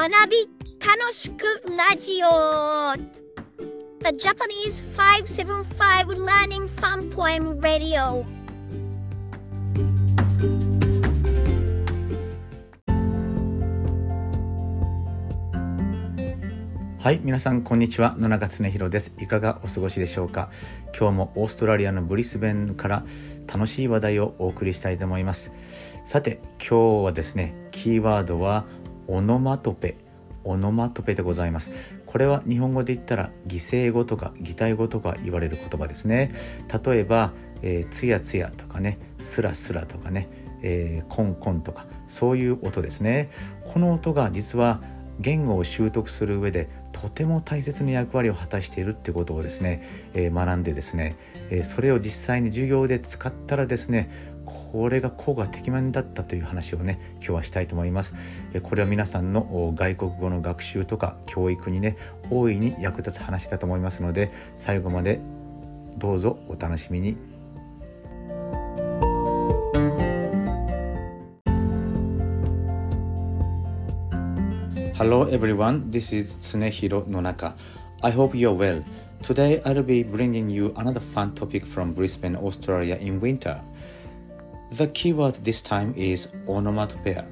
学び楽しくラジオ。The Japanese 575 Learning Fun Poem Radio. はい、皆さんこんにちは。野中恒弘です。いかがお過ごしでしょうか？今日もオーストラリアのブリスベンから楽しい話題をお送りしたいと思います。さて今日はですねキーワードはオノマトペオノマトペでございます。これは日本語で言ったら擬声語とか擬態語とか言われる言葉ですね。例えば、えー、つやつやとかねスラスラとかね、えー、コンコンとかそういう音ですね。この音が実は言語を習得する上でとても大切な役割を果たしているってことをですね、えー、学んでですね、えー、それを実際に授業で使ったらですねこれが効果てきめんだったという話をね今日はしたいと思います、えこれは皆さんの外国語の学習とか教育にね大いに役立つ話だと思いますので最後までどうぞお楽しみに Hello everyone, this is Tsunehiro Nonaka. I hope you're well. Today I'll be bringing you another fun topic from Brisbane, Australia in winter. The keyword this time is onomatopoeia.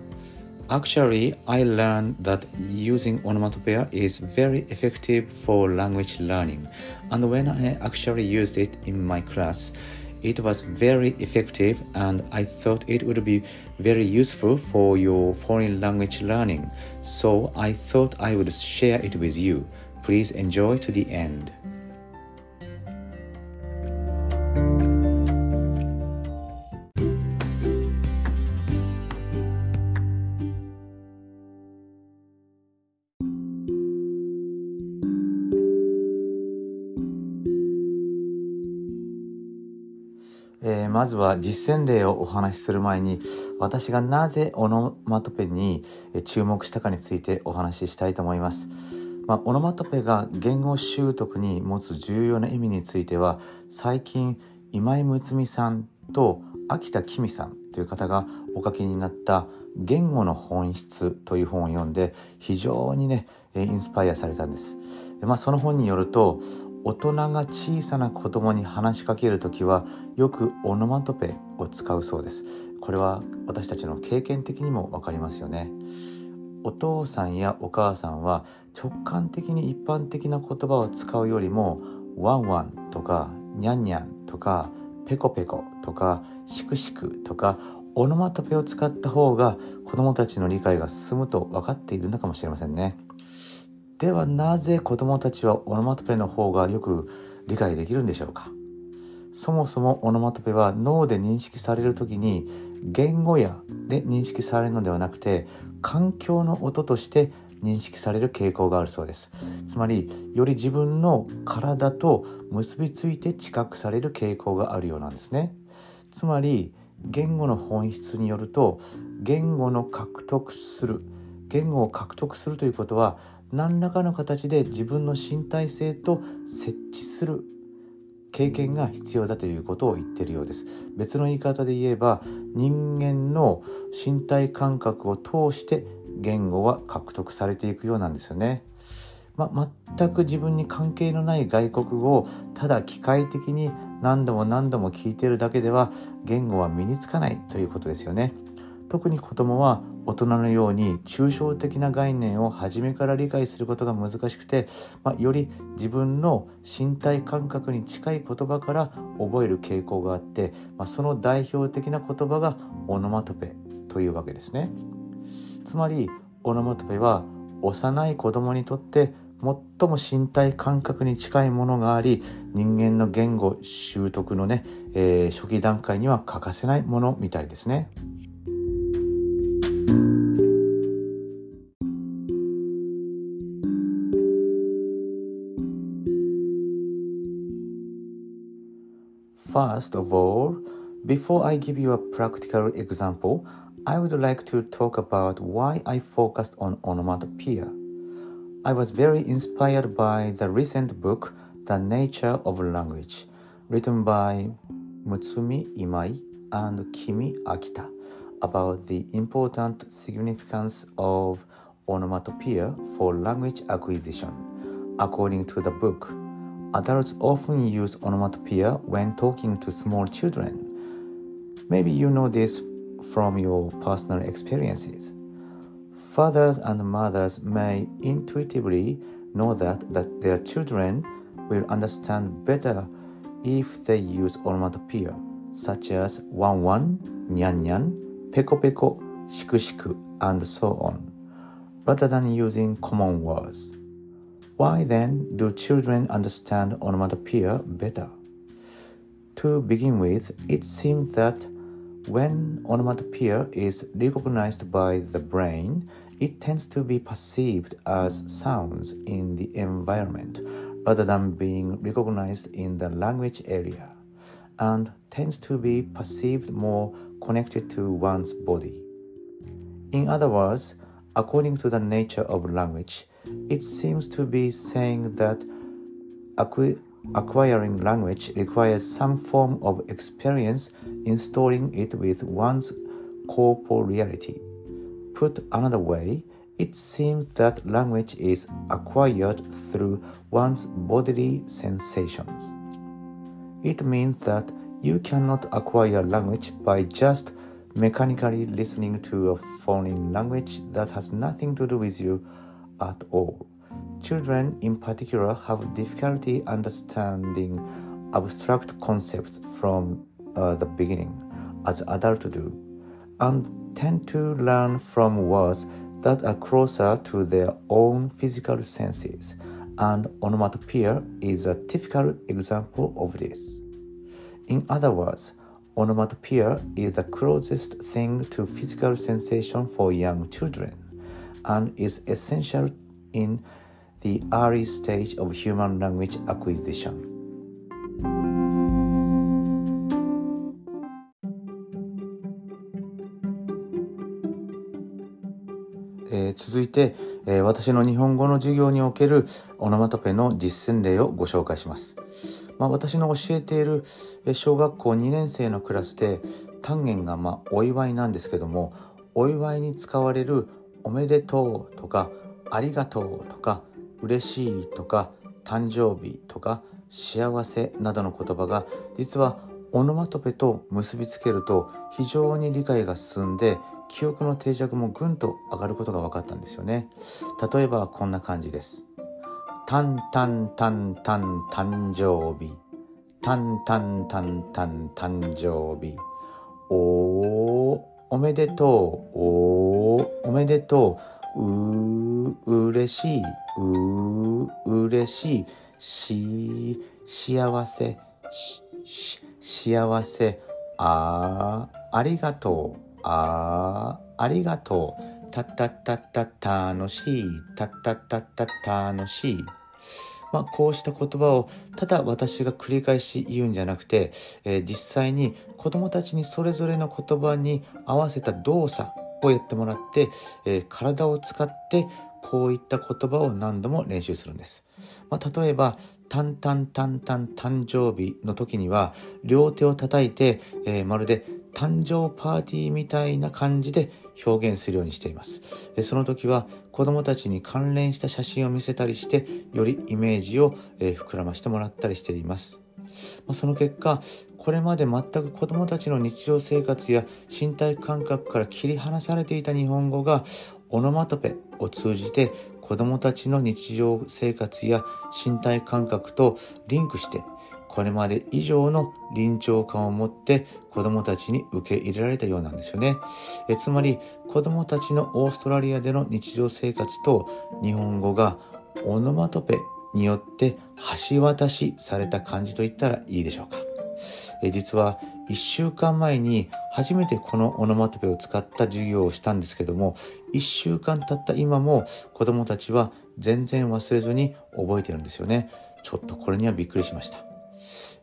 Actually, I learned that using onomatopoeia is very effective for language learning, and when I actually used it in my class, it was very effective and I thought it would be very useful for your foreign language learning. So I thought I would share it with you. Please enjoy to the end. まずは実践例をお話しする前に私がなぜオノマトペに注目したかについてお話ししたいと思います。まあ、オノマトペが言語習得に持つ重要な意味については最近今井睦美さんと秋田紀美さんという方がお書きになった「言語の本質」という本を読んで非常にねインスパイアされたんです。まあ、その本によると大人が小さな子供に話しかける時はよくオノマトペを使うそうですこれは私たちの経験的にも分かりますよねお父さんやお母さんは直感的に一般的な言葉を使うよりもワンワンとかニャンニャンとかペコペコとかシクシクとかオノマトペを使った方が子供たちの理解が進むと分かっているのかもしれませんね。ではなぜ子どもたちはオノマトペの方がよく理解できるんでしょうか？そもそもオノマトペは脳で認識される時に言語やで認識されるのではなくて環境の音として認識される傾向があるそうです。つまりより自分の体と結びついて知覚される傾向があるようなんですね。つまり言語の本質によると言語の獲得する言語を獲得するということは何らかの形で自分の身体性と設置する経験が必要だということを言ってるようです。別の言い方で言えば人間の身体感覚を通して言語は獲得されていくようなんですよね、ま全く自分に関係のない外国語をただ機械的に何度も何度も聞いてるだけでは言語は身につかないということですよね。特に子供は大人のように抽象的な概念を初めから理解することが難しくて、まあ、より自分の身体感覚に近い言葉から覚える傾向があって、まあ、その代表的な言葉がオノマトペというわけですね。つまりオノマトペは幼い子供にとって最も身体感覚に近いものがあり人間の言語習得のね、えー、初期段階には欠かせないものみたいですね。First of all, before I give you a practical example, I would like to talk about why I focused on onomatopoeia. I was very inspired by the recent book, The Nature of Language, written by Mutsumi Imai and Kimi Akita about the important significance of onomatopoeia for language acquisition. According to the book, adults often use onomatopoeia when talking to small children. Maybe you know this from your personal experiences. Fathers and mothers may intuitively know that, that their children will understand better if they use onomatopoeia, such as wan wan, nyan nyan, peko peko, shiku shiku, and so on, rather than using common words. Why then do children understand onomatopoeia better? To begin with, it seems that when onomatopoeia is recognized by the brain, it tends to be perceived as sounds in the environment rather than being recognized in the language area, and tends to be perceived more connected to one's body. In other words, according to the nature of language, it seems to be saying that acqui- acquiring language requires some form of experience in storing it with one's corporeality. Put another way, it seems that language is acquired through one's bodily sensations. It means that you cannot acquire language by just mechanically listening to a foreign language that has nothing to do with you at all. Children, in particular, have difficulty understanding abstract concepts from uh, the beginning, as adults do, and tend to learn from words that are closer to their own physical senses, and onomatopoeia is a typical example of this. In other words, onomatopoeia is the closest thing to physical sensation for young children and is essential in the early stage of human language acquisition. えー続いて、えー私の日本語の授業におけるオノマトペの実践例をご紹介します。まあ、私の教えているえ小学校2年生のクラスで単元がまあお祝いなんですけどもお祝いに使われる「おめでとう」とか「ありがとう」とか「嬉しい」とか「誕生日」とか「幸せ」などの言葉が実はオノマトペと結びつけると非常に理解が進んで記憶の定着もぐんと上がることが分かったんですよね。例えばこんな感じです。タンタンタンタン誕生日。タンタンタンタン誕生日。おー、おめでとう。おー、おめでとう。う、れしい。う、うれしい。し、幸せ。し、幸せ。あ、ありがとう。あ、ありがとう。たたたた楽しい。たたたた楽しい。まあ、こうした言葉をただ私が繰り返し言うんじゃなくて、えー実際に子どもたちにそれぞれの言葉に合わせた動作をやってもらって、えー体を使ってこういった言葉を何度も練習するんです。まあ、例えば「タンタンタンタン誕生日」の時には両手を叩いて、えーまるで誕生パーティーみたいな感じで表現するようにしています。でその時は子供たちに関連した写真を見せたりしてよりイメージを、えー膨らましてもらったりしています。まあ、その結果これまで全く子供たちの日常生活や身体感覚から切り離されていた日本語がオノマトペを通じて子供たちの日常生活や身体感覚とリンクしてこれまで以上の臨場感を持って子供たちに受け入れられたようなんですよね。えつまり子供たちのオーストラリアでの日常生活と日本語がオノマトペによって橋渡しされた感じと言ったらいいでしょうか。え実は1週間前に初めてこのオノマトペを使った授業をしたんですけども1週間経った今も子供たちは全然忘れずに覚えてるんですよね。ちょっとこれにはびっくりしました。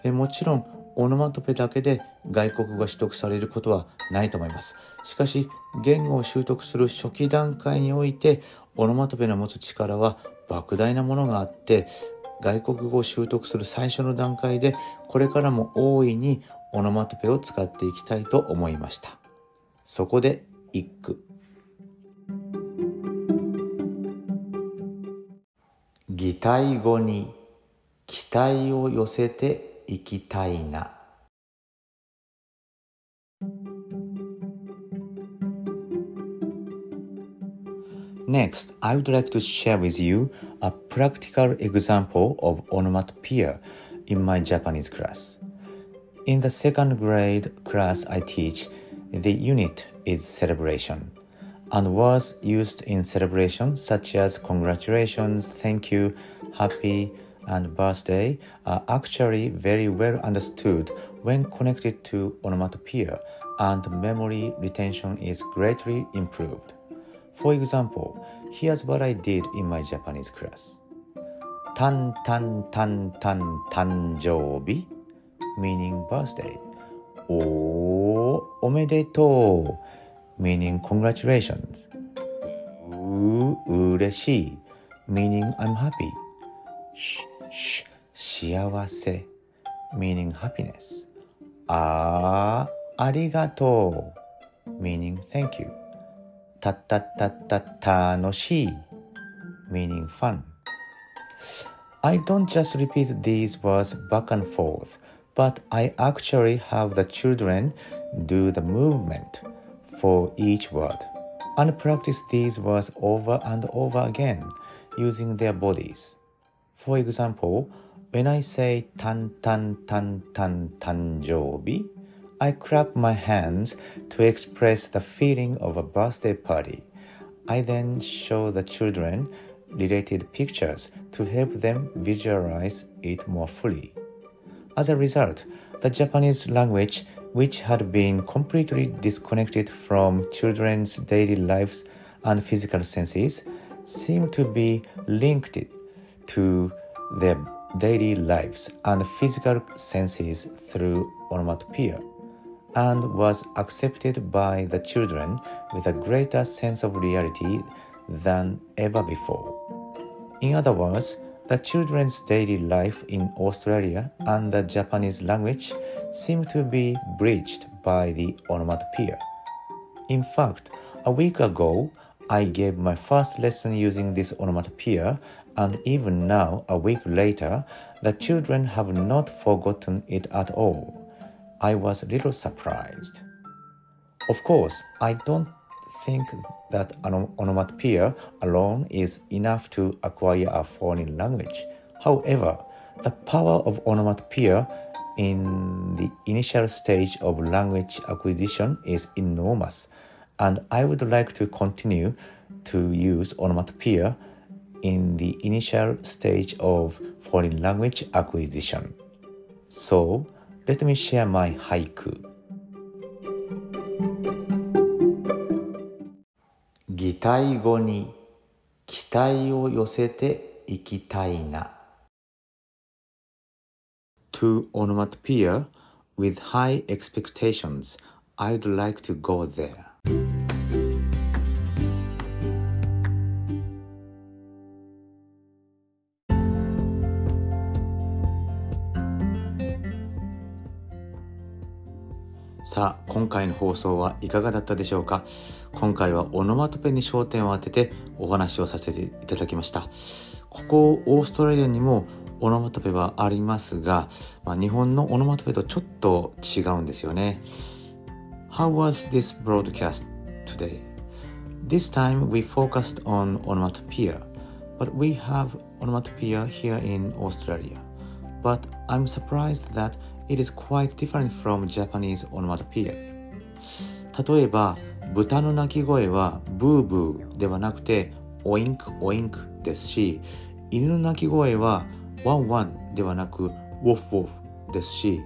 えもちろんオノマトペだけで外国語が取得されることはないと思います。しかし言語を習得する初期段階においてオノマトペの持つ力は莫大なものがあって外国語を習得する最初の段階でこれからも大いにオノマトペを使っていきたいと思いました。そこで一句擬態語に期待を寄せていきたいな。Next, I would like to share with you a practical example of onomatopoeia in my Japanese class. In the second grade class I teach, the unit is celebration, and words used in celebration such as congratulations, thank you, happy, and birthday are actually very well understood when connected to onomatopoeia, and memory retention is greatly improved. For example, here's what I did in my Japanese class. Tan tan tan tan tanjobi, meaning birthday. O omedetou, meaning congratulations. U ureshi, meaning I'm happy. Sh sh shiawase, meaning happiness. A arigatou, meaning thank you. たったったった楽しい meaning fun. I don't just repeat these words back and forth, but I actually have the children do the movement for each word and practice these words over and over again using their bodies. For example, when I say tan tan tan tan tanjobi, I clap my hands to express the feeling of a birthday party. I then show the children related pictures to help them visualize it more fully. As a result, the Japanese language, which had been completely disconnected from children's daily lives and physical senses, seemed to be linked to their daily lives and physical senses through onomatopoeia and was accepted by the children with a greater sense of reality than ever before. In other words, the children's daily life in Australia and the Japanese language seem to be bridged by the onomatopoeia. In fact, a week ago, I gave my first lesson using this onomatopoeia, and even now, a week later, the children have not forgotten it at all. I was a little surprised. Of course, I don't think that an onomatopoeia alone is enough to acquire a foreign language. However, the power of onomatopoeia in the initial stage of language acquisition is enormous, and I would like to continue to use onomatopoeia in the initial stage of foreign language acquisition. So, let me share my haiku. 擬態語に期待を寄せていきたいな。To onomatopoeia with high expectations, I'd like to go there. 今回の放送はいかがだったでしょうか今回はオノマトペに焦点を当ててお話をさせていただきましたここオーストラリアにもオノマトペはありますが、まあ、日本のオノマトペとちょっと違うんですよね How was this broadcast today? This time we focused on onomatopoeia, but we have onomatopoeia here in Australia. But I'm surprised that it is quite different from Japanese onomatopoeia. 例えば、豚の鳴き声はブーブーではなくてオインクオインクですし、犬の鳴き声はワンワンではなくウォフウォフですし、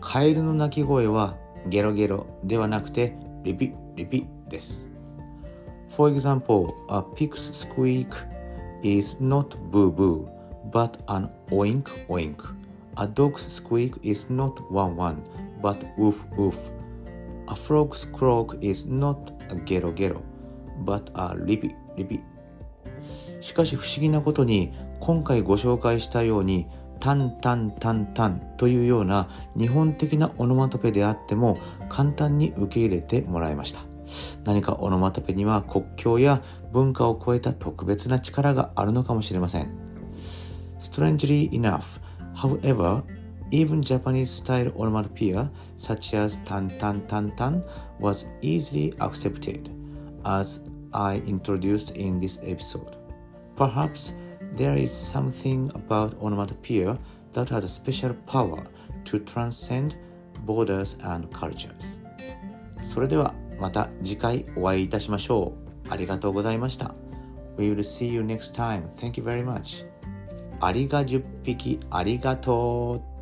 カエルの鳴き声はゲロゲロではなくてリピリピです。For example, a pig's squeak is not boo boo, but an oink oink. A dog's squeak is not one one, but woof woof. A frog's croak is not a gero gero, but a ripi ripi. しかし不思議なことに今回ご紹介したようにタンタンタンタンというような日本的なオノマトペであっても簡単に受け入れてもらいました何かオノマトペには国境や文化を超えた特別な力があるのかもしれません Strangely enough, however, even Japanese style onomatopoeia such as tan tan tan tan was easily accepted, as I introduced in this episode. Perhaps there is something about onomatopoeia that has a special power to transcend borders and cultures. それではまた次回お会いいたしましょう。ありがとうございました。We will see you next time. Thank you very much. ありが10匹ありがとう。